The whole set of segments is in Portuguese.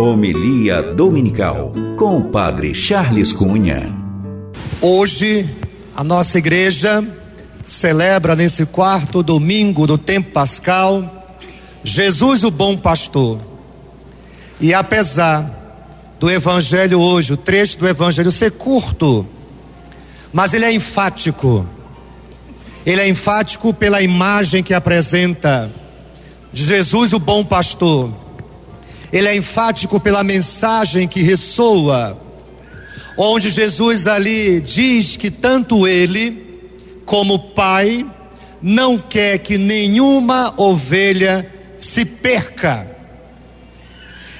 Homilia Dominical com o Padre Charles Cunha. Hoje, a nossa igreja celebra nesse quarto domingo do tempo pascal Jesus, o bom pastor. E apesar do evangelho hoje, o trecho do evangelho ser curto, mas ele é enfático. Ele é enfático pela imagem que apresenta de Jesus, o bom pastor. Ele é enfático pela mensagem que ressoa, onde Jesus ali diz que tanto ele como Pai não quer que nenhuma ovelha se perca.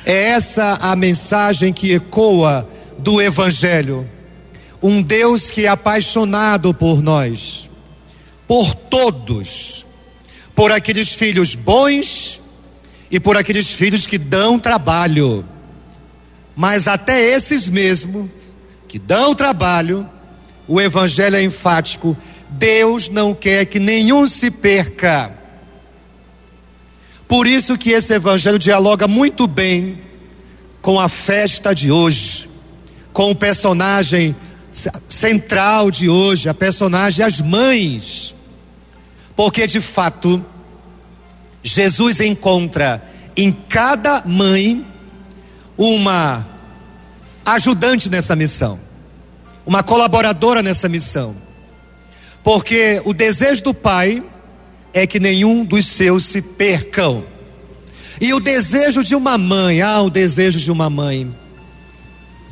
É essa a mensagem que ecoa do Evangelho. Um Deus que é apaixonado por nós, por todos, por aqueles filhos bons e por aqueles filhos que dão trabalho. Mas até esses mesmo que dão trabalho, o evangelho é enfático. Deus não quer que nenhum se perca. Por isso que esse evangelho dialoga muito bem com a festa de hoje, com o personagem central de hoje, a personagem as mães. Porque de fato, Jesus encontra em cada mãe uma ajudante nessa missão, uma colaboradora nessa missão. Porque o desejo do Pai é que nenhum dos seus se percam. E o desejo de uma mãe, ah, o desejo de uma mãe,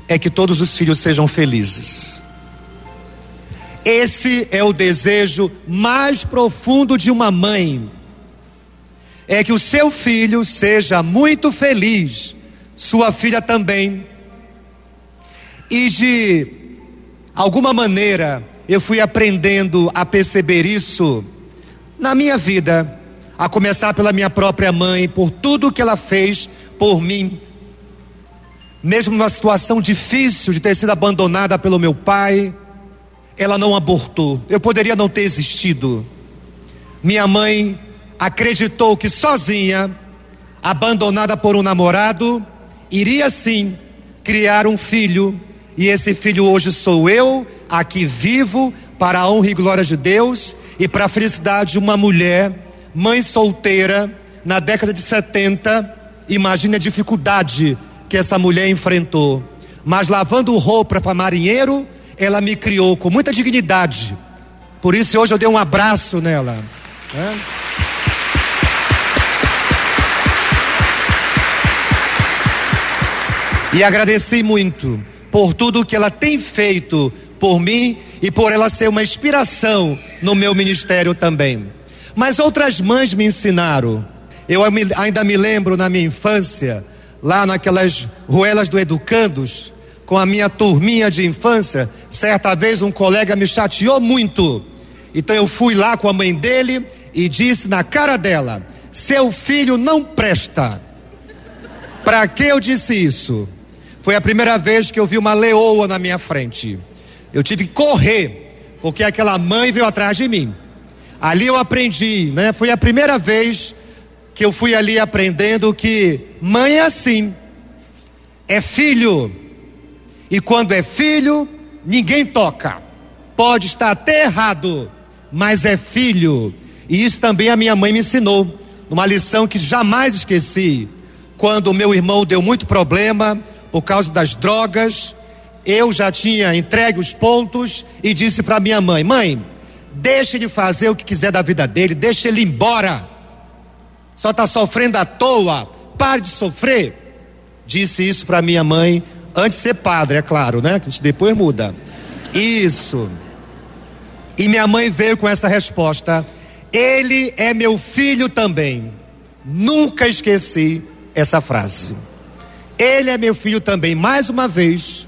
é que todos os filhos sejam felizes. Esse é o desejo mais profundo de uma mãe é que o seu filho seja muito feliz, sua filha também. E de alguma maneira eu fui aprendendo a perceber isso na minha vida, a começar pela minha própria mãe, por tudo que ela fez por mim. Mesmo numa situação difícil de ter sido abandonada pelo meu pai, ela não abortou. Eu poderia não ter existido. Minha mãe acreditou que sozinha, abandonada por um namorado, iria sim criar um filho, e esse filho hoje sou eu, aqui vivo, para a honra e glória de Deus e para a felicidade de uma mulher, mãe solteira, na década de 70. Imagine a dificuldade que essa mulher enfrentou. Mas lavando roupa para marinheiro, ela me criou com muita dignidade. Por isso hoje eu dei um abraço nela. Né? E agradeci muito por tudo que ela tem feito por mim e por ela ser uma inspiração no meu ministério também. Mas outras mães me ensinaram. Eu ainda me lembro na minha infância, lá naquelas ruelas do Educandos, com a minha turminha de infância, certa vez um colega me chateou muito. Então eu fui lá com a mãe dele e disse na cara dela: Seu filho não presta. Para que eu disse isso? Foi a primeira vez que eu vi uma leoa na minha frente. Eu tive que correr, porque aquela mãe veio atrás de mim. Ali eu aprendi, né? Foi a primeira vez que eu fui ali aprendendo que mãe é assim, é filho. E quando é filho, ninguém toca. Pode estar até errado, mas é filho. E isso também a minha mãe me ensinou, numa lição que jamais esqueci. Quando meu irmão deu muito problema, por causa das drogas. Eu já tinha entregue os pontos e disse para minha mãe: Mãe, deixe ele fazer o que quiser da vida dele, deixe ele embora. Só está sofrendo à toa, pare de sofrer. Disse isso para minha mãe, antes de ser padre, é claro, né? Que a gente depois muda. Isso. E minha mãe veio com essa resposta: Ele é meu filho também. Nunca esqueci essa frase. Ele é meu filho também. Mais uma vez,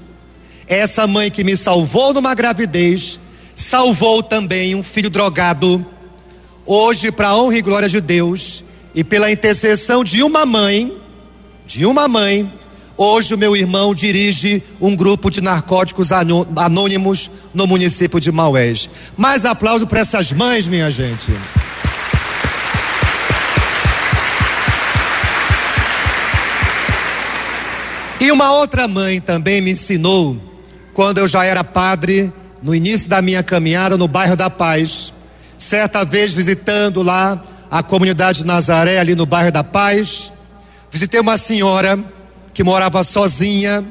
essa mãe que me salvou numa gravidez, salvou também um filho drogado. Hoje, para a honra e glória de Deus, e pela intercessão de uma mãe, de uma mãe, hoje o meu irmão dirige um grupo de narcóticos anônimos no município de Maués. Mais aplauso para essas mães, minha gente. E uma outra mãe também me ensinou, quando eu já era padre, no início da minha caminhada no bairro da Paz, certa vez visitando lá a comunidade de Nazaré, ali no bairro da Paz, visitei uma senhora que morava sozinha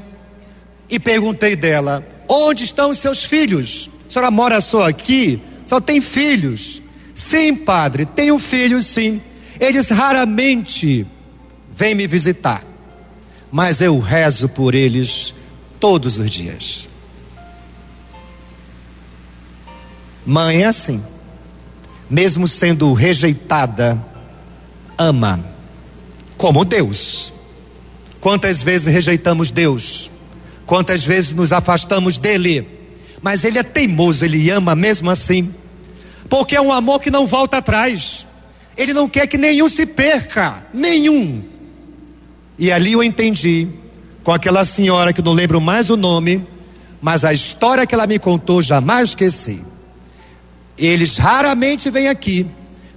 e perguntei dela: Onde estão os seus filhos? A senhora mora só aqui? Só tem filhos? Sim, padre, tenho filhos, sim. Eles raramente vêm me visitar, mas eu rezo por eles todos os dias. Mãe é assim, mesmo sendo rejeitada, ama, como Deus. Quantas vezes rejeitamos Deus? Quantas vezes nos afastamos dele? Mas ele é teimoso, ele ama mesmo assim, porque é um amor que não volta atrás. Ele não quer que nenhum se perca, nenhum. E ali eu entendi, com aquela senhora que não lembro mais o nome, mas a história que ela me contou jamais esqueci. Eles raramente vêm aqui,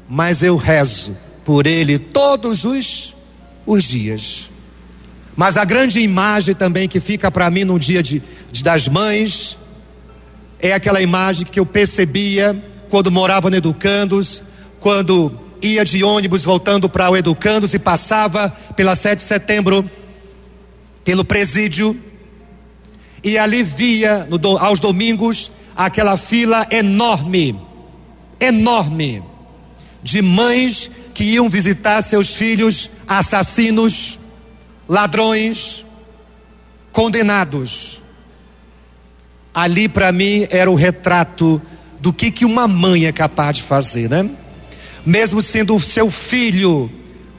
mas eu rezo por ele todos os, os dias. Mas a grande imagem também que fica para mim no dia de, de, das mães é aquela imagem que eu percebia quando morava no Educandos, quando ia de ônibus voltando para o Educandos e passava pela 7 de setembro, pelo presídio, e ali via no, aos domingos aquela fila enorme enorme de mães que iam visitar seus filhos assassinos, ladrões, condenados. Ali para mim era o retrato do que que uma mãe é capaz de fazer, né? Mesmo sendo o seu filho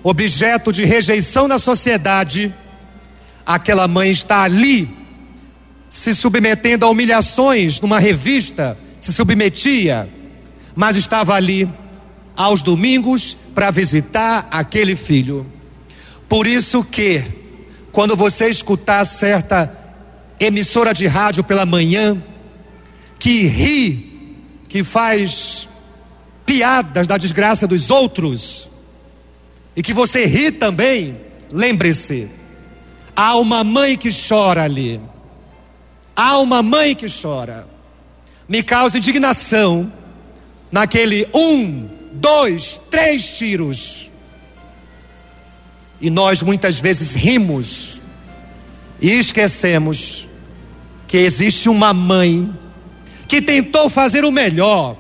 objeto de rejeição na sociedade, aquela mãe está ali se submetendo a humilhações numa revista, se submetia mas estava ali aos domingos para visitar aquele filho. Por isso que, quando você escutar certa emissora de rádio pela manhã, que ri, que faz piadas da desgraça dos outros, e que você ri também, lembre-se, há uma mãe que chora ali. Há uma mãe que chora. Me causa indignação naquele um, dois, três tiros. E nós muitas vezes rimos e esquecemos que existe uma mãe que tentou fazer o melhor,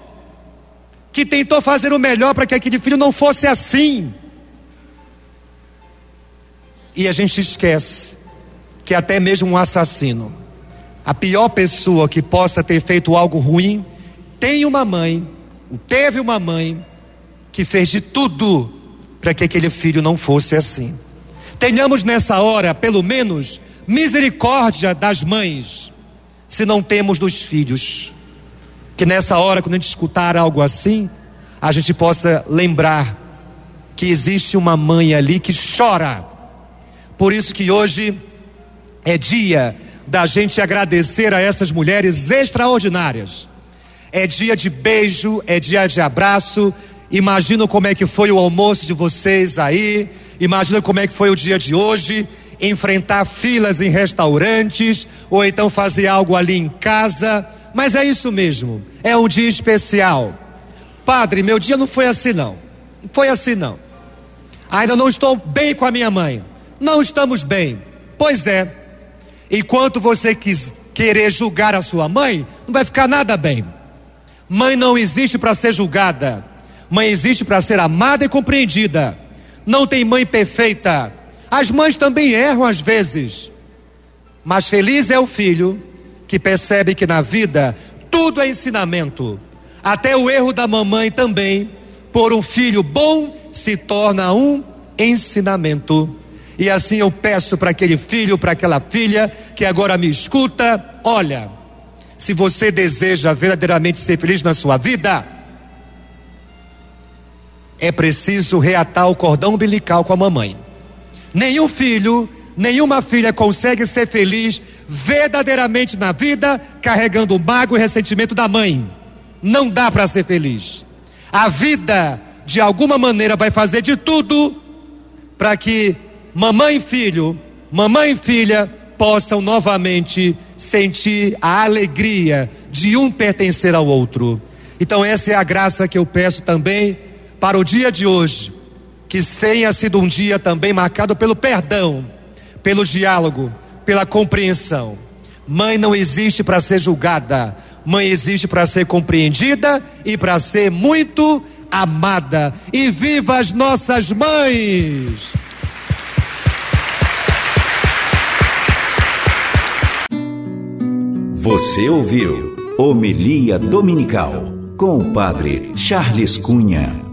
que tentou fazer o melhor para que aquele filho não fosse assim. E a gente esquece que até mesmo um assassino, a pior pessoa que possa ter feito algo ruim, tem uma mãe teve uma mãe que fez de tudo para que aquele filho não fosse assim. Tenhamos nessa hora, pelo menos, misericórdia das mães, se não temos dos filhos. Que nessa hora, quando a gente escutar algo assim, a gente possa lembrar que existe uma mãe ali que chora. Por isso que hoje é dia da gente agradecer a essas mulheres extraordinárias é dia de beijo, é dia de abraço. Imagino como é que foi o almoço de vocês aí. Imagina como é que foi o dia de hoje. Enfrentar filas em restaurantes, ou então fazer algo ali em casa. Mas é isso mesmo, é um dia especial. Padre, meu dia não foi assim não. Foi assim não. Ainda não estou bem com a minha mãe. Não estamos bem. Pois é. Enquanto você quis querer julgar a sua mãe, não vai ficar nada bem. Mãe não existe para ser julgada. Mãe existe para ser amada e compreendida. Não tem mãe perfeita. As mães também erram às vezes. Mas feliz é o filho que percebe que na vida tudo é ensinamento. Até o erro da mamãe também, por um filho bom, se torna um ensinamento. E assim eu peço para aquele filho, para aquela filha que agora me escuta: olha, se você deseja verdadeiramente ser feliz na sua vida, é preciso reatar o cordão umbilical com a mamãe. Nenhum filho, nenhuma filha consegue ser feliz verdadeiramente na vida carregando o mago e ressentimento da mãe. Não dá para ser feliz. A vida, de alguma maneira, vai fazer de tudo para que mamãe e filho, mamãe e filha possam novamente sentir a alegria de um pertencer ao outro. Então, essa é a graça que eu peço também para o dia de hoje, que tenha sido um dia também marcado pelo perdão, pelo diálogo, pela compreensão. Mãe não existe para ser julgada, mãe existe para ser compreendida e para ser muito amada. E viva as nossas mães! Você ouviu Homilia Dominical com o Padre Charles Cunha.